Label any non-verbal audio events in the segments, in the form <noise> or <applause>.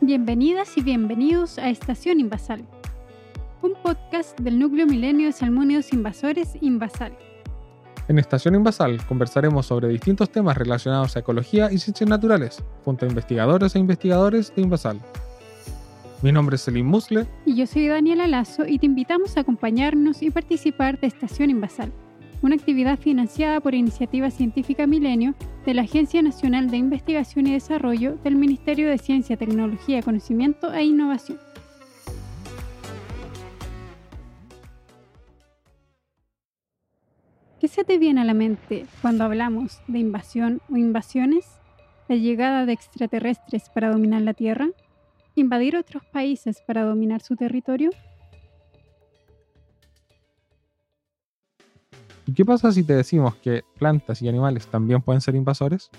Bienvenidas y bienvenidos a Estación Invasal, un podcast del núcleo milenio de salmónidos invasores Invasal. En Estación Invasal conversaremos sobre distintos temas relacionados a ecología y ciencias naturales, junto a investigadores e investigadores de Invasal. Mi nombre es Selim Musle. Y yo soy Daniela Lazo y te invitamos a acompañarnos y participar de Estación Invasal, una actividad financiada por Iniciativa Científica Milenio de la Agencia Nacional de Investigación y Desarrollo del Ministerio de Ciencia, Tecnología, Conocimiento e Innovación. ¿Qué se te viene a la mente cuando hablamos de invasión o invasiones? ¿La llegada de extraterrestres para dominar la Tierra? ¿Invadir otros países para dominar su territorio? Qué pasa si te decimos que plantas y animales también pueden ser invasores?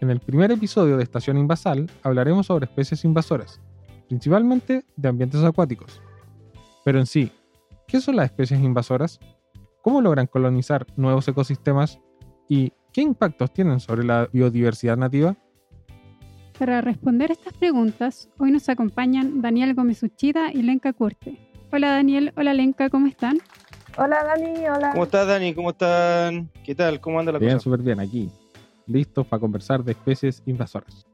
En el primer episodio de Estación Invasal hablaremos sobre especies invasoras, principalmente de ambientes acuáticos. Pero en sí, ¿qué son las especies invasoras? ¿Cómo logran colonizar nuevos ecosistemas? ¿Y qué impactos tienen sobre la biodiversidad nativa? Para responder estas preguntas, hoy nos acompañan Daniel Gómez Uchida y Lenka Curte. Hola Daniel, hola Lenka, ¿cómo están? Hola Dani, hola. ¿Cómo estás Dani? ¿Cómo están? ¿Qué tal? ¿Cómo anda la bien, cosa? súper bien, aquí. Listos para conversar de especies invasoras.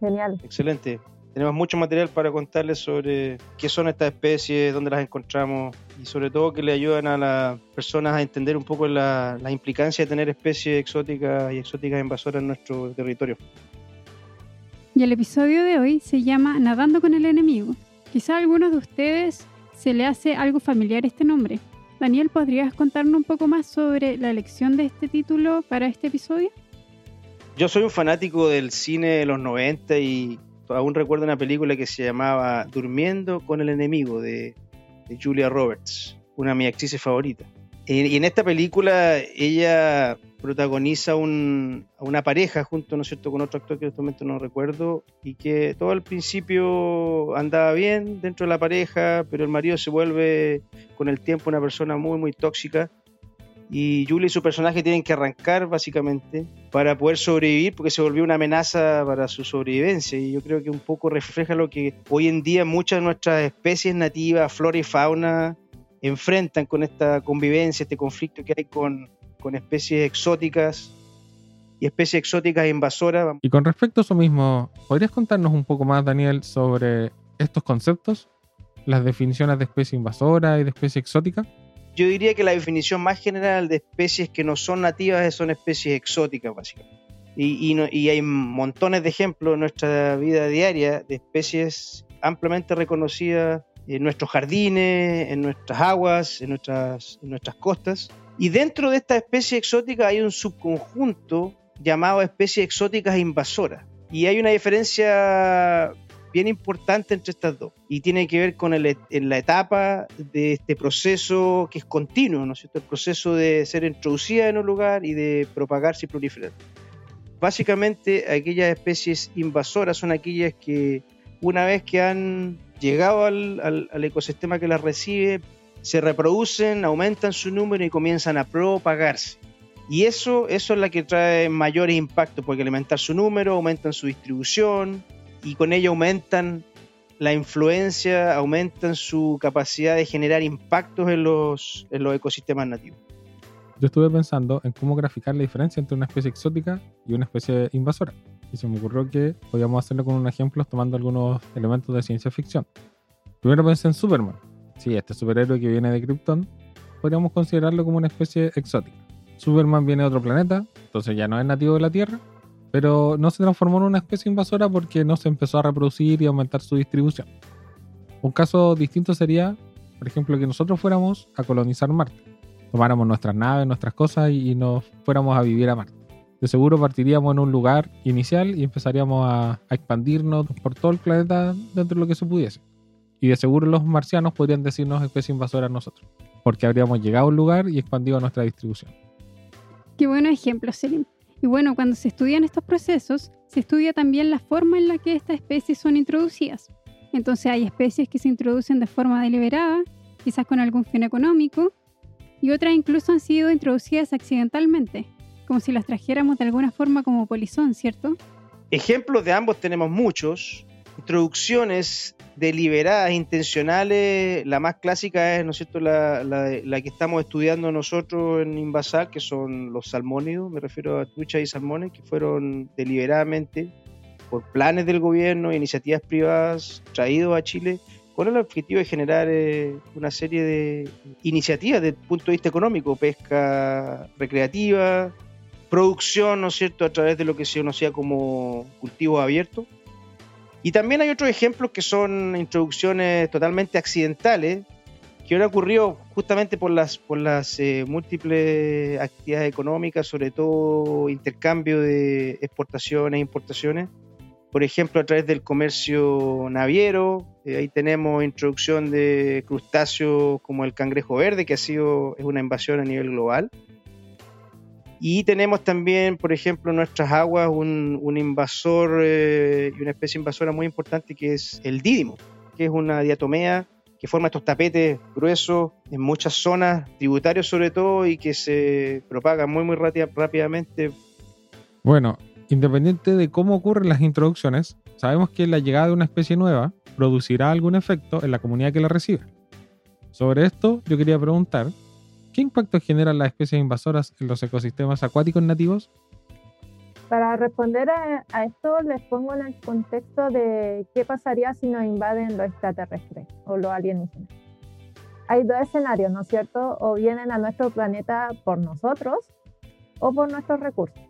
Genial. Excelente. Tenemos mucho material para contarles sobre qué son estas especies, dónde las encontramos y sobre todo que le ayudan a las personas a entender un poco la, la implicancia de tener especies exóticas y exóticas invasoras en nuestro territorio. Y el episodio de hoy se llama Nadando con el enemigo. Quizá a algunos de ustedes se le hace algo familiar este nombre. Daniel, ¿podrías contarnos un poco más sobre la elección de este título para este episodio? Yo soy un fanático del cine de los 90 y aún recuerdo una película que se llamaba Durmiendo con el enemigo de, de Julia Roberts, una de mis actrices favoritas. Y, en esta película ella protagoniza a una pareja junto, ¿no cierto?, con otro actor que en este momento no recuerdo, y que todo al principio andaba bien dentro de la pareja, pero el marido se vuelve con el tiempo una persona muy, muy tóxica. Y Julie y su personaje tienen que arrancar básicamente para poder sobrevivir porque se volvió una amenaza para su sobrevivencia. Y yo creo que un poco refleja lo que hoy en día muchas de nuestras especies nativas, flora y fauna, enfrentan con esta convivencia, este conflicto que hay con, con especies exóticas y especies exóticas invasoras. Y con respecto a eso mismo, ¿podrías contarnos un poco más, Daniel, sobre estos conceptos? Las definiciones de especie invasora y de especie exótica. Yo diría que la definición más general de especies que no son nativas son especies exóticas, básicamente. Y, y, no- y hay montones de ejemplos en nuestra vida diaria de especies ampliamente reconocidas en nuestros jardines, en nuestras aguas, en nuestras, en nuestras costas. Y dentro de esta especie exótica hay un subconjunto llamado especies exóticas invasoras. Y hay una diferencia bien importante entre estas dos y tiene que ver con el, en la etapa de este proceso que es continuo, ¿no es cierto? El proceso de ser introducida en un lugar y de propagarse y proliferar. Básicamente, aquellas especies invasoras son aquellas que una vez que han llegado al, al- al ecosistema que las recibe, se reproducen, aumentan su número y comienzan a propagarse. Y eso, eso es la que trae mayores impactos, porque alimentar su número, aumentan su distribución, y con ello aumentan la influencia, aumentan su capacidad de generar impactos en los, en los ecosistemas nativos. Yo estuve pensando en cómo graficar la diferencia entre una especie exótica y una especie invasora. Y se me ocurrió que podíamos hacerlo con un ejemplo tomando algunos elementos de ciencia ficción. Primero pensé en Superman. Sí, este superhéroe que viene de Krypton, podríamos considerarlo como una especie exótica. Superman viene de otro planeta, entonces ya no es nativo de la Tierra, pero no se transformó en una especie invasora porque no se empezó a reproducir y aumentar su distribución. Un caso distinto sería, por ejemplo, que nosotros fuéramos a colonizar Marte tomáramos nuestras naves, nuestras cosas y, nos fuéramos a vivir a Marte. De seguro partiríamos en un lugar inicial y empezaríamos a, expandirnos por todo el planeta dentro de lo que se pudiese. Y de seguro los marcianos podrían decirnos especie invasora a nosotros, porque habríamos llegado a un lugar y expandido nuestra distribución. Qué buen ejemplo, Selim. Y bueno, cuando se estudian estos procesos, se estudia también la forma en la que estas especies son introducidas. Entonces hay especies que se introducen de forma deliberada, quizás con algún fin económico, y otras incluso han sido introducidas accidentalmente, como si las trajéramos de alguna forma como polizón, ¿cierto? Ejemplos de ambos tenemos muchos. introducciones deliberadas, intencionales, la más clásica es, ¿no es cierto?, la, la- que estamos estudiando nosotros en Invasal, que son los salmónidos, me refiero a truchas y salmones, que fueron deliberadamente por planes del gobierno e iniciativas privadas traídos a Chile con el objetivo de generar eh, una serie de iniciativas desde el punto de vista económico, pesca recreativa, producción, ¿no es cierto?, a través de lo que se conocía como cultivos abiertos. Y también hay otros ejemplos que son introducciones totalmente accidentales, que han ocurrido justamente por las, por las eh, múltiples actividades económicas, sobre todo intercambio de exportaciones e importaciones. Por ejemplo, a través del comercio naviero, eh, ahí tenemos introducción de crustáceos como el cangrejo verde, que ha sido es una invasión a nivel global. Y tenemos también, por ejemplo, en nuestras aguas un, invasor eh, y una especie invasora muy importante que es el dídimo, que es una diatomea que forma estos tapetes gruesos en muchas zonas, tributarios sobre todo, y que se propaga muy, muy rápida- rápidamente. Bueno, independiente de cómo ocurren las introducciones, sabemos que la llegada de una especie nueva producirá algún efecto en la comunidad que la recibe. Sobre esto, yo quería preguntar, ¿qué impacto generan las especies invasoras en los ecosistemas acuáticos nativos? Para responder a, a esto, les pongo en el contexto de qué pasaría si nos invaden los extraterrestres o los alienígenas. Hay dos escenarios, ¿no es cierto? O vienen a nuestro planeta por nosotros o por nuestros recursos.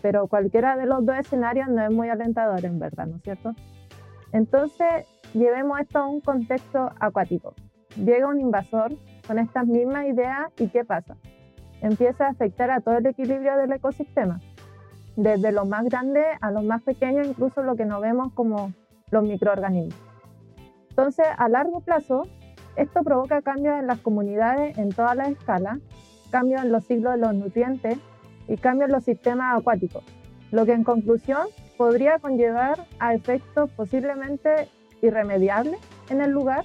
Pero cualquiera de los dos escenarios no es muy alentador, en verdad, ¿no es cierto? Entonces, llevemos esto a un contexto acuático. Llega un invasor con estas mismas ideas y ¿qué pasa? Empieza a afectar a todo el equilibrio del ecosistema desde lo más grande a lo más pequeño, incluso lo que no vemos como los microorganismos. Entonces, a largo plazo, esto provoca cambios en las comunidades en todas las escalas, cambios en los ciclos de los nutrientes y cambios en los sistemas acuáticos, lo que en conclusión podría conllevar a efectos posiblemente irremediables en el lugar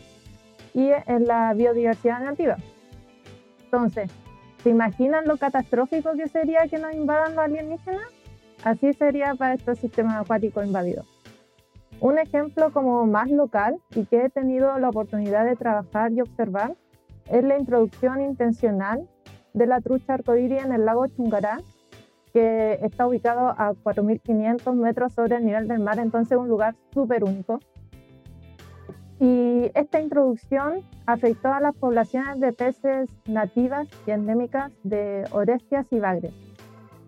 y en la biodiversidad nativa. Entonces, ¿se imaginan lo catastrófico que sería que nos invadan los alienígenas? Así sería para estos sistemas acuáticos invadidos. Un ejemplo como más local y que he tenido la oportunidad de trabajar y observar es la introducción intencional de la trucha arcoíris en el lago Chungará, que está ubicado a 4.500 metros sobre el nivel del mar, entonces un lugar súper único. Y esta introducción afectó a las poblaciones de peces nativas y endémicas de orestias y bagres.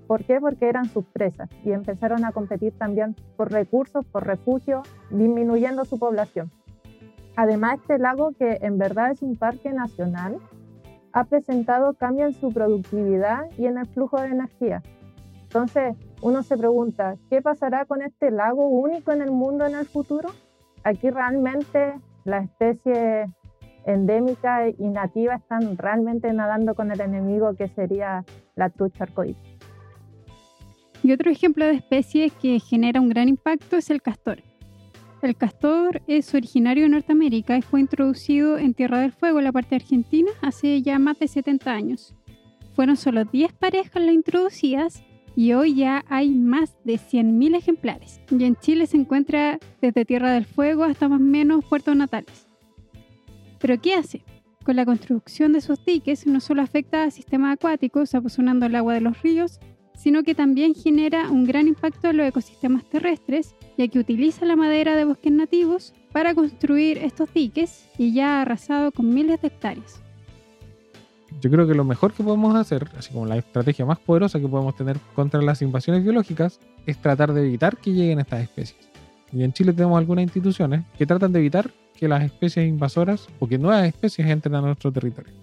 ¿Por qué? Porque eran sus presas y empezaron a competir también por recursos, por refugio, disminuyendo su población. Además, este lago, que en verdad es un parque nacional, ha presentado cambios en su productividad y en el flujo de energía. Entonces, uno se pregunta, ¿qué pasará con este lago único en el mundo en el futuro? Aquí realmente las especies endémicas y nativas están realmente nadando con el enemigo que sería la trucha arcoíris. Y otro ejemplo de especie que genera un gran impacto es el castor. El castor es originario de Norteamérica y fue introducido en Tierra del Fuego, en la parte argentina, hace ya más de 70 años. Fueron solo 10 parejas las introducidas y hoy ya hay más de 100.000 ejemplares. Y en Chile se encuentra desde Tierra del Fuego hasta más o menos Puerto Natales. ¿Pero qué hace? Con la construcción de sus diques no solo afecta a sistemas acuáticos, aposionando el agua de los ríos, sino que también genera un gran impacto en los ecosistemas terrestres, ya que utiliza la madera de bosques nativos para construir estos diques y ya ha arrasado con miles de hectáreas. Yo creo que lo mejor que podemos hacer, así como la estrategia más poderosa que podemos tener contra las invasiones biológicas, es tratar de evitar que lleguen estas especies. Y en Chile tenemos algunas instituciones que tratan de evitar que las especies invasoras o que nuevas especies entren a nuestro territorio.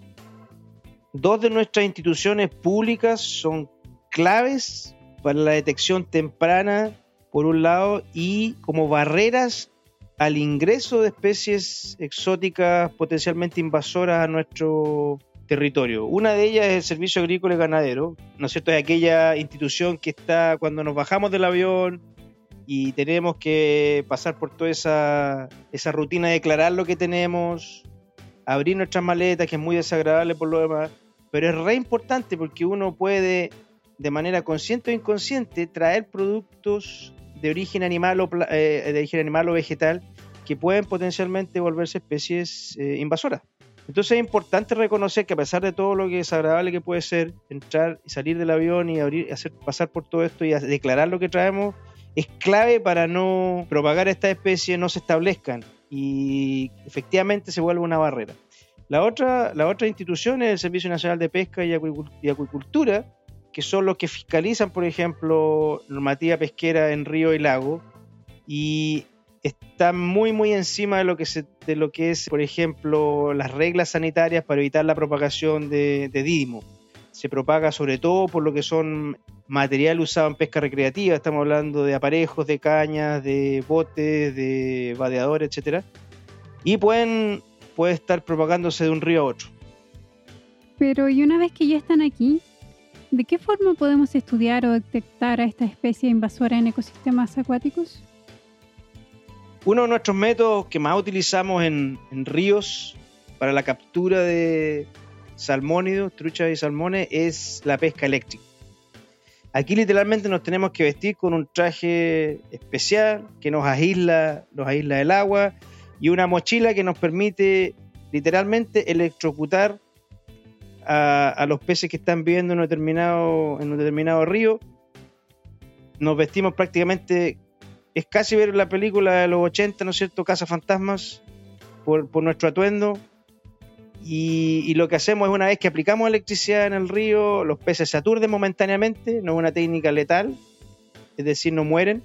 Dos de nuestras instituciones públicas son claves para la detección temprana, por un lado, y como barreras al ingreso de especies exóticas potencialmente invasoras a nuestro territorio. Una de ellas es el Servicio Agrícola y Ganadero, ¿no es cierto? Es aquella institución que está cuando nos bajamos del avión y tenemos que pasar por toda esa, esa rutina de declarar lo que tenemos, abrir nuestras maletas, que es muy desagradable por lo demás, pero es re importante porque uno puede de manera consciente o inconsciente traer productos de origen animal o, de origen animal o vegetal que pueden potencialmente volverse especies invasoras. Entonces es importante reconocer que a pesar de todo lo que es agradable que puede ser entrar y salir del avión y abrir, hacer pasar por todo esto y declarar lo que traemos, es clave para no propagar esta especie, no se establezcan y efectivamente se vuelve una barrera. La otra, la otra institución es el Servicio Nacional de Pesca y Acuicultura, que son los que fiscalizan, por ejemplo, normativa pesquera en río y lago, y están muy, muy encima de lo que, se, de lo que es, por ejemplo, las reglas sanitarias para evitar la propagación de, Didimo. Se propaga sobre todo por lo que son material usado en pesca recreativa, estamos hablando de aparejos, de cañas, de botes, de vadeadores, etcétera, y pueden puede estar propagándose de un río a otro. Pero y una vez que ya están aquí, ¿de qué forma podemos estudiar o detectar a esta especie invasora en ecosistemas acuáticos? Uno de nuestros métodos que más utilizamos en, ríos para la captura de salmónidos, truchas y salmones es la pesca eléctrica. Aquí literalmente nos tenemos que vestir con un traje especial que nos aísla, nos aísla el agua y una mochila que nos permite literalmente electrocutar a, los peces que están viviendo en un, determinado, en un determinado río. Nos vestimos prácticamente, es casi ver la película de los 80, ¿no es cierto? Casa Fantasmas, por, por nuestro atuendo. Y, lo que hacemos es una vez que aplicamos electricidad en el río, los peces se aturden momentáneamente, no es una técnica letal, es decir, no mueren.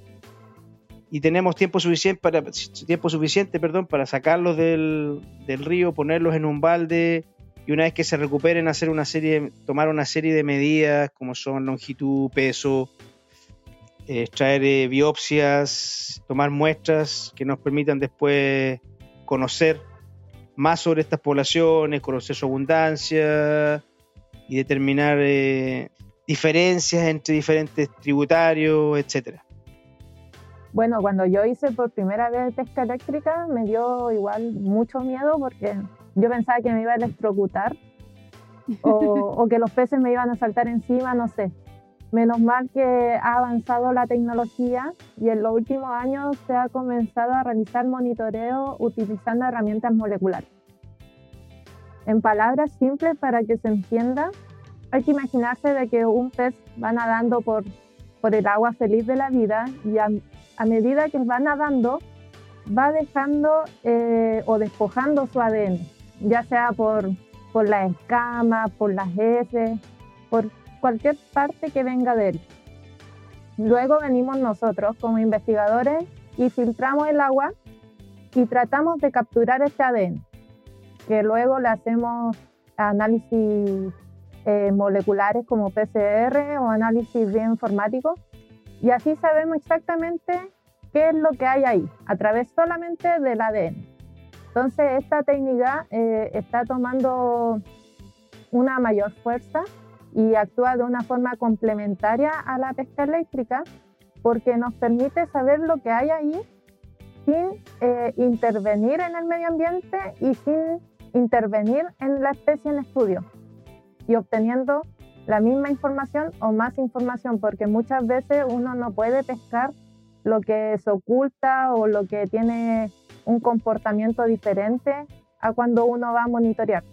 Y tenemos tiempo suficiente para, tiempo suficiente, perdón, para sacarlos del, río, ponerlos en un balde y una vez que se recuperen hacer una serie, tomar una serie de medidas como son longitud, peso, extraer eh, biopsias, tomar muestras que nos permitan después conocer más sobre estas poblaciones, conocer su abundancia y determinar eh, diferencias entre diferentes tributarios, etcétera. Bueno, cuando yo hice por primera vez pesca eléctrica me dio igual mucho miedo porque yo pensaba que me iba a electrocutar <laughs> o, o que los peces me iban a saltar encima, no sé. Menos mal que ha avanzado la tecnología y en los últimos años se ha comenzado a realizar monitoreo utilizando herramientas moleculares. En palabras simples para que se entienda, hay que imaginarse de que un pez va nadando por, por el agua feliz de la vida y a, medida que va nadando va dejando eh, o despojando su ADN, ya sea por, por las escamas, por las heces, por cualquier parte que venga de él. Luego venimos nosotros como investigadores y filtramos el agua y tratamos de capturar este ADN, que luego le hacemos análisis eh, moleculares como PCR o análisis bioinformático y así sabemos exactamente qué es lo que hay ahí, a través solamente del ADN. Entonces esta técnica eh, está tomando una mayor fuerza y actúa de una forma complementaria a la pesca eléctrica porque nos permite saber lo que hay ahí sin eh, intervenir en el medio ambiente y sin intervenir en la especie en estudio y obteniendo la misma información o más información porque muchas veces uno no puede pescar lo que se oculta o lo que tiene un comportamiento diferente a cuando uno va a monitorear.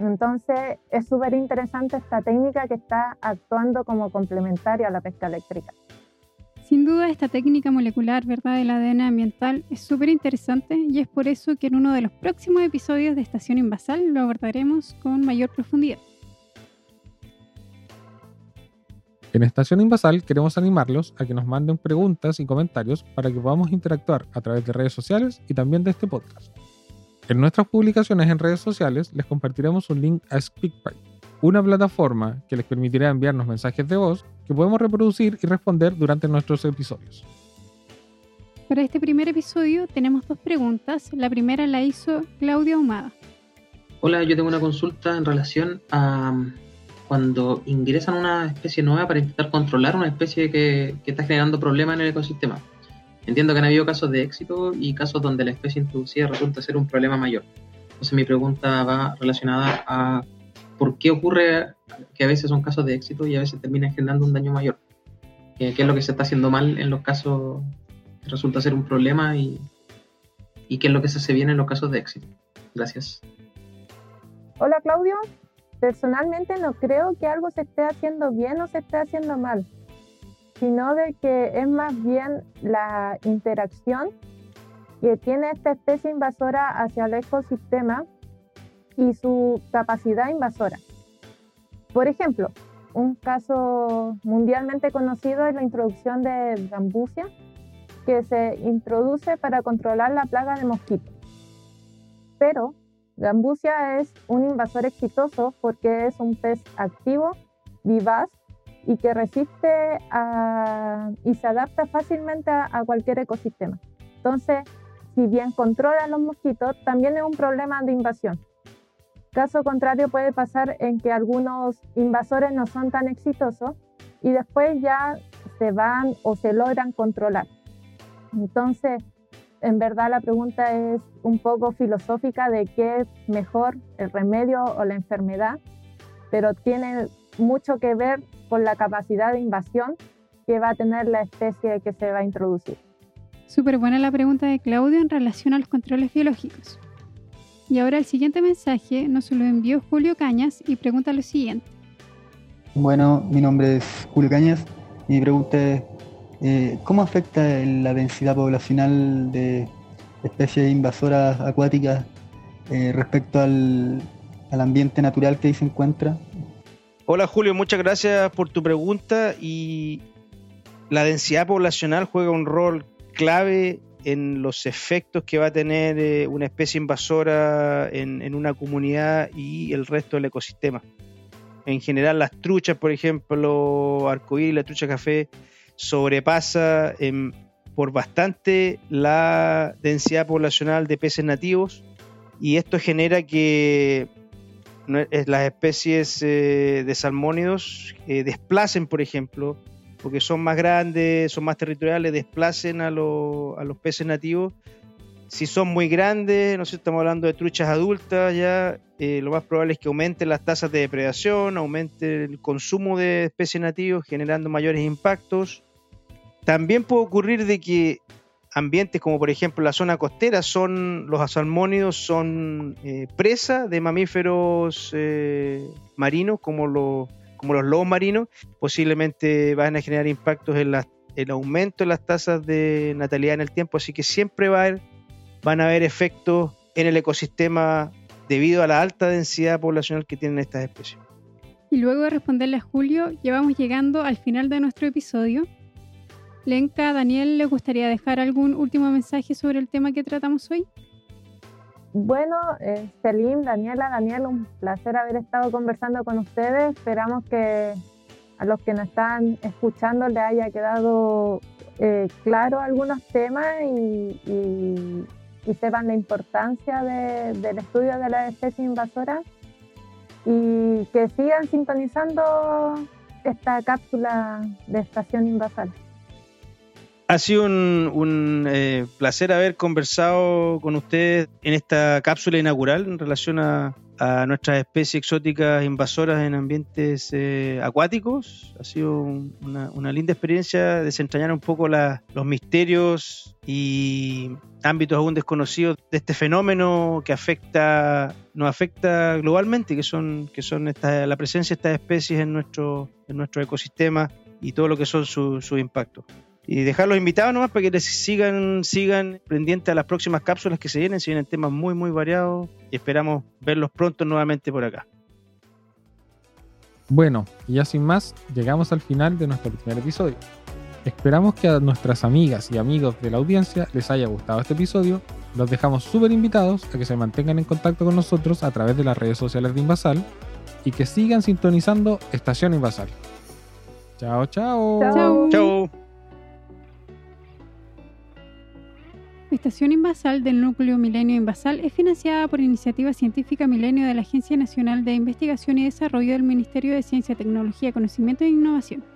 Entonces es súper interesante esta técnica que está actuando como complementaria a la pesca eléctrica. Sin duda esta técnica molecular ¿verdad? del ADN ambiental es súper interesante y es por eso que en uno de los próximos episodios de Estación Invasal lo abordaremos con mayor profundidad. En Estación Invasal queremos animarlos a que nos manden preguntas y comentarios para que podamos interactuar a través de redes sociales y también de este podcast. En nuestras publicaciones en redes sociales les compartiremos un link a SpeakPipe, una plataforma que les permitirá enviarnos mensajes de voz que podemos reproducir y responder durante nuestros episodios. Para este primer episodio tenemos dos preguntas. La primera la hizo Claudia Humada. Hola, yo tengo una consulta en relación a um, cuando ingresan una especie nueva para intentar controlar una especie que, que está generando problemas en el ecosistema. Entiendo que han habido casos de éxito y casos donde la especie introducida resulta ser un problema mayor. Entonces mi pregunta va relacionada a por qué ocurre que a veces son casos de éxito y a veces terminan generando un daño mayor. qué, qué es lo que se está haciendo mal en los casos que resulta ser un problema y, y qué es lo que se hace bien en los casos de éxito. Gracias. Hola Claudio, personalmente no creo que algo se esté haciendo bien o se esté haciendo mal, sino de que es más bien la interacción que tiene esta especie invasora hacia el ecosistema y su capacidad invasora. Por ejemplo, un caso mundialmente conocido es la introducción de gambusia, que se introduce para controlar la plaga de mosquitos. Pero Gambusia es un invasor exitoso porque es un pez activo, vivaz y que resiste y se adapta fácilmente a, a, cualquier ecosistema. Entonces, si bien controla los mosquitos, también es un problema de invasión. Caso contrario puede pasar en que algunos invasores no son tan exitosos y después ya se van o se logran controlar. Entonces, en verdad la pregunta es un poco filosófica de qué es mejor, el remedio o la enfermedad, pero tiene mucho que ver con la capacidad de invasión que va a tener la especie que se va a introducir. Súper buena la pregunta de Claudio en relación a los controles biológicos. Y ahora el siguiente mensaje nos lo envió Julio Cañas y pregunta lo siguiente. Bueno, mi nombre es Julio Cañas y mi pregunta es eh, ¿Cómo afecta la densidad poblacional de especies invasoras acuáticas eh, respecto al, al, ambiente natural que ahí se encuentra? Hola Julio, muchas gracias por tu pregunta y la densidad poblacional juega un rol clave en los efectos que va a tener eh, una especie invasora en, una comunidad y el resto del ecosistema. En general, las truchas, por ejemplo, arcoíris, la trucha café, sobrepasa por bastante la densidad poblacional de peces nativos y esto genera que las especies eh, de salmónidos desplacen, por ejemplo, porque son más grandes, son más territoriales, desplacen a, a los peces nativos. Si son muy grandes, no sé, estamos hablando de truchas adultas ya, eh, lo más probable es que aumenten las tasas de depredación, aumente el consumo de especies nativas, generando mayores impactos. También puede ocurrir de que ambientes como por ejemplo la zona costera son los salmónidos son eh, presa de mamíferos eh, marinos como los como los lobos marinos. Posiblemente van a generar impactos en el aumento de las tasas de natalidad en el tiempo así que siempre va a haber, van a haber efectos en el ecosistema debido a la alta densidad poblacional que tienen estas especies. Y luego de responderle a Julio ya vamos llegando al final de nuestro episodio Lenka, Daniel, ¿les gustaría dejar algún último mensaje sobre el tema que tratamos hoy? Bueno, eh, Daniela, Daniel, un placer haber estado conversando con ustedes. Esperamos que a los que nos están escuchando les haya quedado eh, claro algunos temas y, sepan la importancia de, del estudio de las especies invasoras y que sigan sintonizando esta cápsula de estación invasal. Ha sido un, un eh, placer haber conversado con ustedes en esta cápsula inaugural en relación a, nuestras especies exóticas invasoras en ambientes eh, acuáticos. Ha sido una, una, linda experiencia desentrañar un poco la, los misterios y ámbitos aún desconocidos de este fenómeno que afecta nos afecta globalmente, que son, que son esta, la presencia de estas especies en nuestro, en nuestro ecosistema y todo lo que son sus su impactos y dejarlos invitados nomás para que les sigan, sigan pendientes a las próximas cápsulas que se vienen, se vienen temas muy muy variados y esperamos verlos pronto nuevamente por acá. Bueno, y ya sin más, llegamos al final de nuestro primer episodio. Esperamos que a nuestras amigas y amigos de la audiencia les haya gustado este episodio. Los dejamos súper invitados a que se mantengan en contacto con nosotros a través de las redes sociales de Invasal y que sigan sintonizando Estación Invasal. Chao, chao. Chao. Chao. Estación Invasal del Núcleo Milenio Invasal es financiada por Iniciativa Científica Milenio de la Agencia Nacional de Investigación y Desarrollo del Ministerio de Ciencia, Tecnología, Conocimiento e Innovación.